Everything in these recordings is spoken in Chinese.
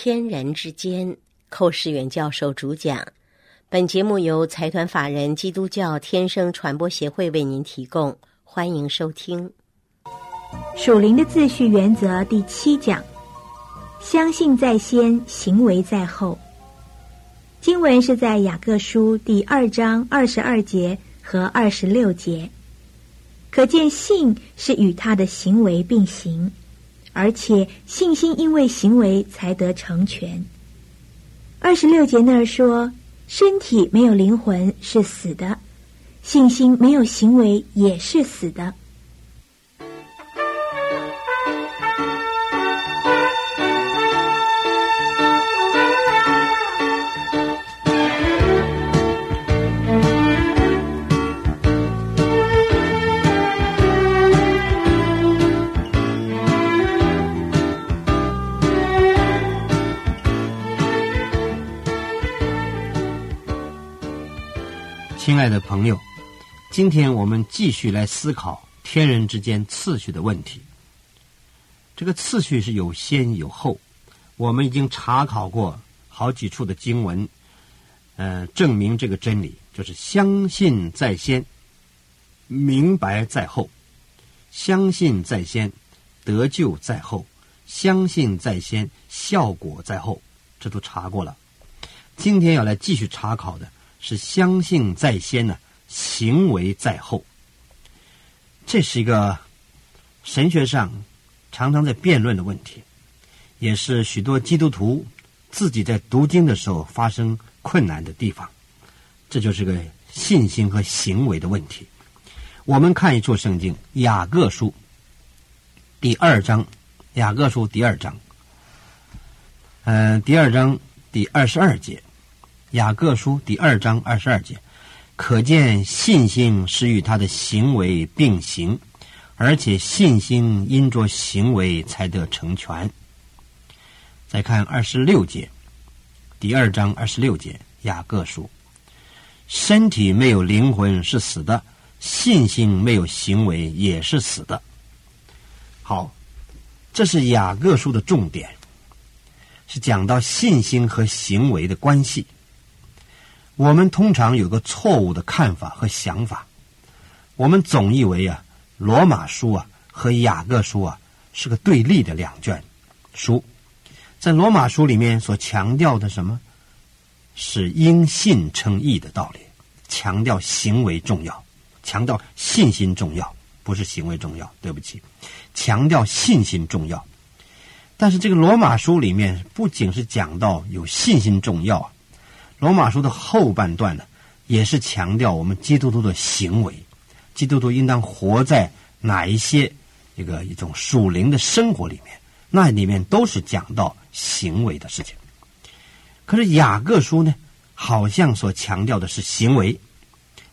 天人之间，寇世远教授主讲。本节目由财团法人基督教天生传播协会为您提供，欢迎收听。属灵的秩序原则第七讲：相信在先，行为在后。经文是在雅各书第二章二十二节和二十六节，可见信是与他的行为并行。而且信心因为行为才得成全。二十六节那儿说，身体没有灵魂是死的，信心没有行为也是死的。亲爱的朋友，今天我们继续来思考天人之间次序的问题。这个次序是有先有后，我们已经查考过好几处的经文，呃，证明这个真理就是相信在先，明白在后；相信在先，得救在后；相信在先，效果在后。这都查过了。今天要来继续查考的。是相信在先呢，行为在后。这是一个神学上常常在辩论的问题，也是许多基督徒自己在读经的时候发生困难的地方。这就是个信心和行为的问题。我们看一处圣经《雅各书》第二章，《雅各书》第二章，嗯，第二章第二十二节。雅各书第二章二十二节，可见信心是与他的行为并行，而且信心因着行为才得成全。再看二十六节，第二章二十六节，雅各书，身体没有灵魂是死的，信心没有行为也是死的。好，这是雅各书的重点，是讲到信心和行为的关系。我们通常有个错误的看法和想法，我们总以为啊，罗马书啊和雅各书啊是个对立的两卷书，在罗马书里面所强调的什么，是因信称义的道理，强调行为重要，强调信心重要，不是行为重要。对不起，强调信心重要。但是这个罗马书里面不仅是讲到有信心重要。罗马书的后半段呢，也是强调我们基督徒的行为，基督徒应当活在哪一些这个一种属灵的生活里面，那里面都是讲到行为的事情。可是雅各书呢，好像所强调的是行为，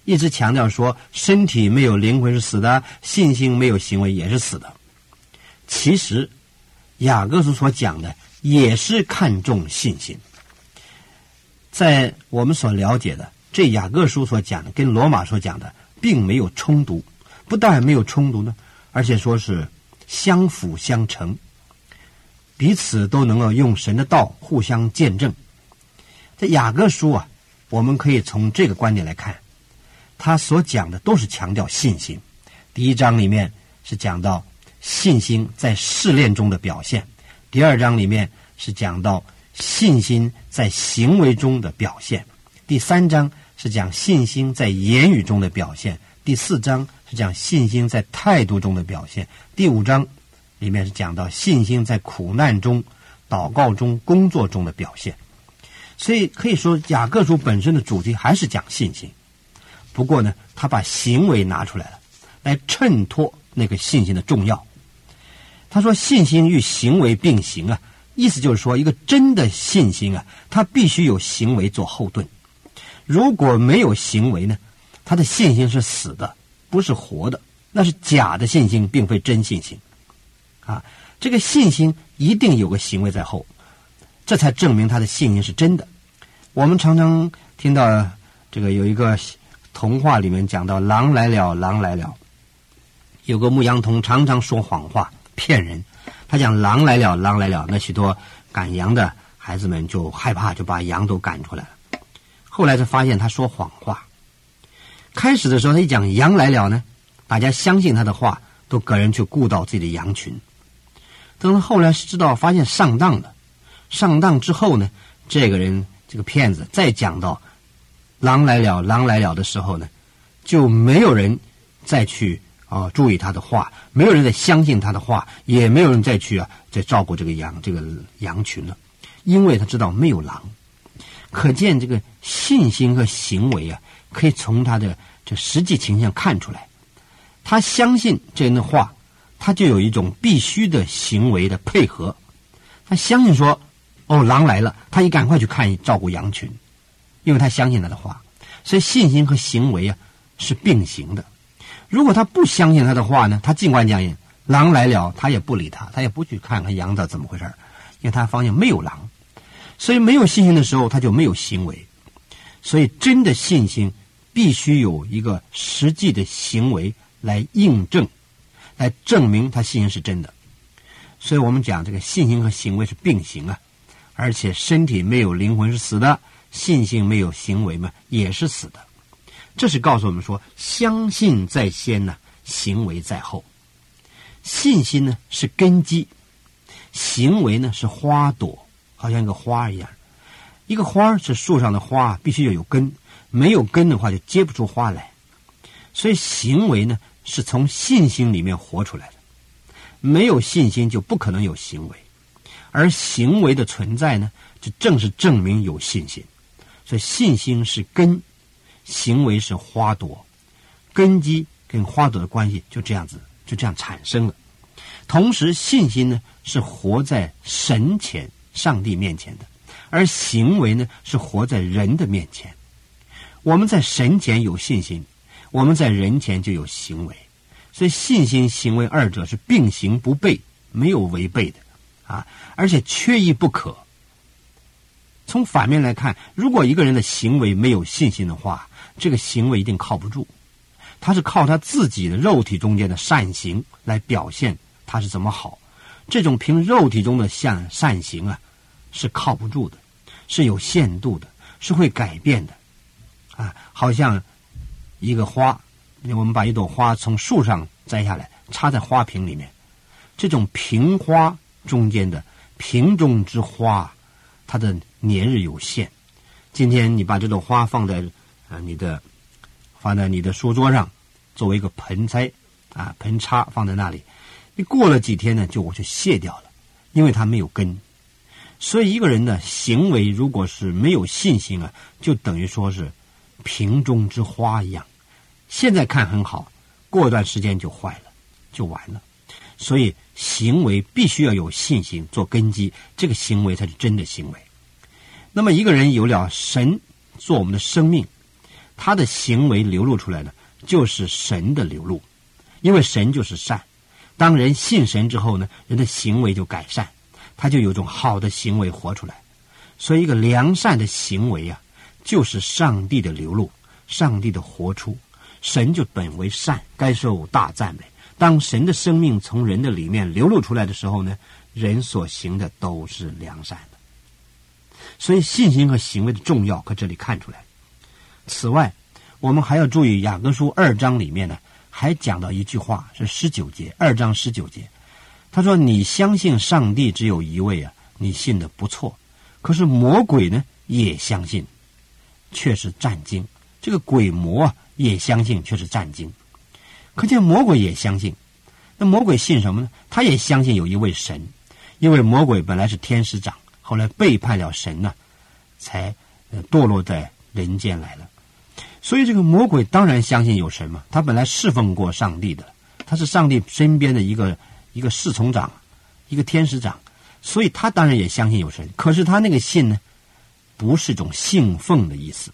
一直强调说身体没有灵魂是死的，信心没有行为也是死的。其实雅各书所讲的也是看重信心。在我们所了解的，这雅各书所讲的跟罗马所讲的并没有冲突，不但没有冲突呢，而且说是相辅相成，彼此都能够用神的道互相见证。这雅各书啊，我们可以从这个观点来看，他所讲的都是强调信心。第一章里面是讲到信心在试炼中的表现，第二章里面是讲到。信心在行为中的表现，第三章是讲信心在言语中的表现，第四章是讲信心在态度中的表现，第五章里面是讲到信心在苦难中、祷告中、工作中的表现。所以可以说，雅各书本身的主题还是讲信心，不过呢，他把行为拿出来了，来衬托那个信心的重要。他说：“信心与行为并行啊。”意思就是说，一个真的信心啊，他必须有行为做后盾。如果没有行为呢，他的信心是死的，不是活的，那是假的信心，并非真信心。啊，这个信心一定有个行为在后，这才证明他的信心是真的。我们常常听到这个有一个童话里面讲到“狼来了，狼来了”，有个牧羊童常常说谎话，骗人。他讲狼来了，狼来了。那许多赶羊的，孩子们就害怕，就把羊都赶出来了。后来才发现他说谎话。开始的时候他一讲羊来了呢，大家相信他的话，都个人去顾到自己的羊群。等到后来是知道发现上当了，上当之后呢，这个人这个骗子再讲到狼来了，狼来了的时候呢，就没有人再去啊注意他的话，没有人再相信他的话，也没有人再去啊再照顾这个羊这个羊群了，因为他知道没有狼。可见这个信心和行为啊，可以从他的这实际情况看出来。他相信这人的话。他就有一种必须的行为的配合，他相信说：“哦，狼来了，他也赶快去看照顾羊群，因为他相信他的话。所以信心和行为啊是并行的。如果他不相信他的话呢，他尽管讲狼来了，他也不理他，他也不去看看羊的怎么回事因为他发现没有狼。所以没有信心的时候，他就没有行为。所以真的信心必须有一个实际的行为来印证。”来证明他信心是真的，所以我们讲这个信心和行为是并行啊，而且身体没有灵魂是死的，信心没有行为嘛也是死的，这是告诉我们说，相信在先呢，行为在后。信心呢是根基，行为呢是花朵，好像一个花一样，一个花是树上的花，必须要有根，没有根的话就结不出花来，所以行为呢。是从信心里面活出来的，没有信心就不可能有行为，而行为的存在呢，就正是证明有信心。所以信心是根，行为是花朵，根基跟花朵的关系就这样子，就这样产生了。同时，信心呢是活在神前、上帝面前的，而行为呢是活在人的面前。我们在神前有信心。我们在人前就有行为，所以信心、行为二者是并行不悖，没有违背的，啊，而且缺一不可。从反面来看，如果一个人的行为没有信心的话，这个行为一定靠不住。他是靠他自己的肉体中间的善行来表现他是怎么好，这种凭肉体中的善善行啊，是靠不住的，是有限度的，是会改变的，啊，好像。一个花，我们把一朵花从树上摘下来，插在花瓶里面。这种瓶花中间的瓶中之花，它的年日有限。今天你把这朵花放在啊你的放在你的书桌上，作为一个盆栽啊盆插放在那里，你过了几天呢，就我就卸掉了，因为它没有根。所以一个人的行为如果是没有信心啊，就等于说是瓶中之花一样。现在看很好，过一段时间就坏了，就完了。所以行为必须要有信心做根基，这个行为才是真的行为。那么一个人有了神做我们的生命，他的行为流露出来的就是神的流露，因为神就是善。当人信神之后呢，人的行为就改善，他就有种好的行为活出来。所以一个良善的行为啊，就是上帝的流露，上帝的活出。神就本为善，该受大赞美。当神的生命从人的里面流露出来的时候呢，人所行的都是良善的。所以信心和行为的重要，可这里看出来。此外，我们还要注意雅各书二章里面呢，还讲到一句话，是十九节，二章十九节。他说：“你相信上帝只有一位啊，你信的不错。可是魔鬼呢，也相信，却是战惊。这个鬼魔啊。”也相信，却是战惊。可见魔鬼也相信。那魔鬼信什么呢？他也相信有一位神，因为魔鬼本来是天使长，后来背叛了神呢，才堕落在人间来了。所以这个魔鬼当然相信有神嘛。他本来侍奉过上帝的，他是上帝身边的一个一个侍从长，一个天使长，所以他当然也相信有神。可是他那个信呢，不是种信奉的意思。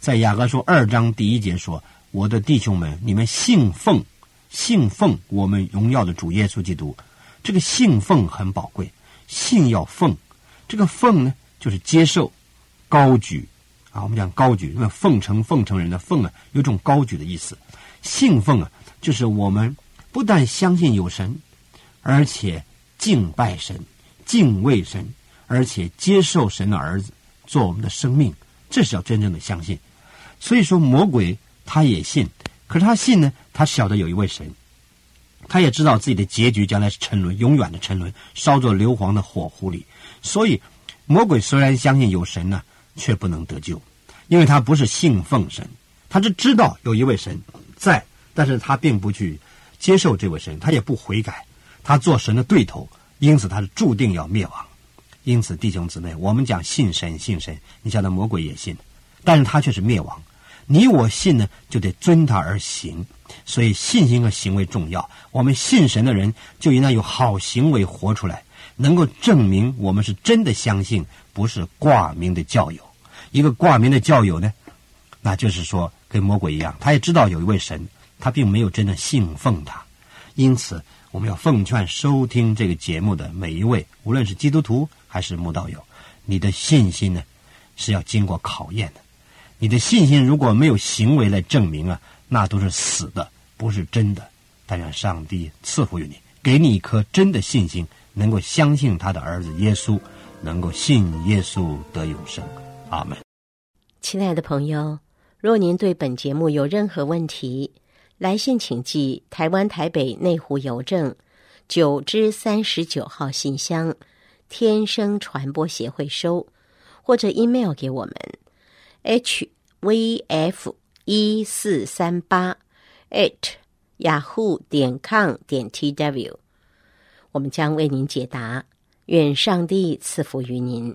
在雅各书二章第一节说：“我的弟兄们，你们信奉，信奉我们荣耀的主耶稣基督。这个信奉很宝贵，信要奉。这个奉呢，就是接受、高举啊。我们讲高举，那奉承奉承人的奉啊，有种高举的意思。信奉啊，就是我们不但相信有神，而且敬拜神、敬畏神，而且接受神的儿子做我们的生命，这是要真正的相信。所以说，魔鬼他也信，可是他信呢，他晓得有一位神，他也知道自己的结局将来是沉沦，永远的沉沦，烧作硫磺的火湖里。所以，魔鬼虽然相信有神呢，却不能得救，因为他不是信奉神，他是知道有一位神在，但是他并不去接受这位神，他也不悔改，他做神的对头，因此他是注定要灭亡。因此，弟兄姊妹，我们讲信神，信神，你晓得魔鬼也信，但是他却是灭亡。你我信呢，就得遵他而行。所以，信心和行为重要。我们信神的人，就应当有好行为活出来，能够证明我们是真的相信，不是挂名的教友。一个挂名的教友呢，那就是说跟魔鬼一样，他也知道有一位神，他并没有真的信奉他。因此，我们要奉劝收听这个节目的每一位，无论是基督徒。还是慕道友，你的信心呢是要经过考验的。你的信心如果没有行为来证明啊，那都是死的，不是真的。但愿上帝赐福于你，给你一颗真的信心，能够相信他的儿子耶稣，能够信耶稣得永生。阿门。亲爱的朋友，若您对本节目有任何问题，来信请寄台湾台北内湖邮政九之三十九号信箱。天生传播协会收，或者 email 给我们，hvf 一四三八 at yahoo 点 com 点 tw，我们将为您解答。愿上帝赐福于您。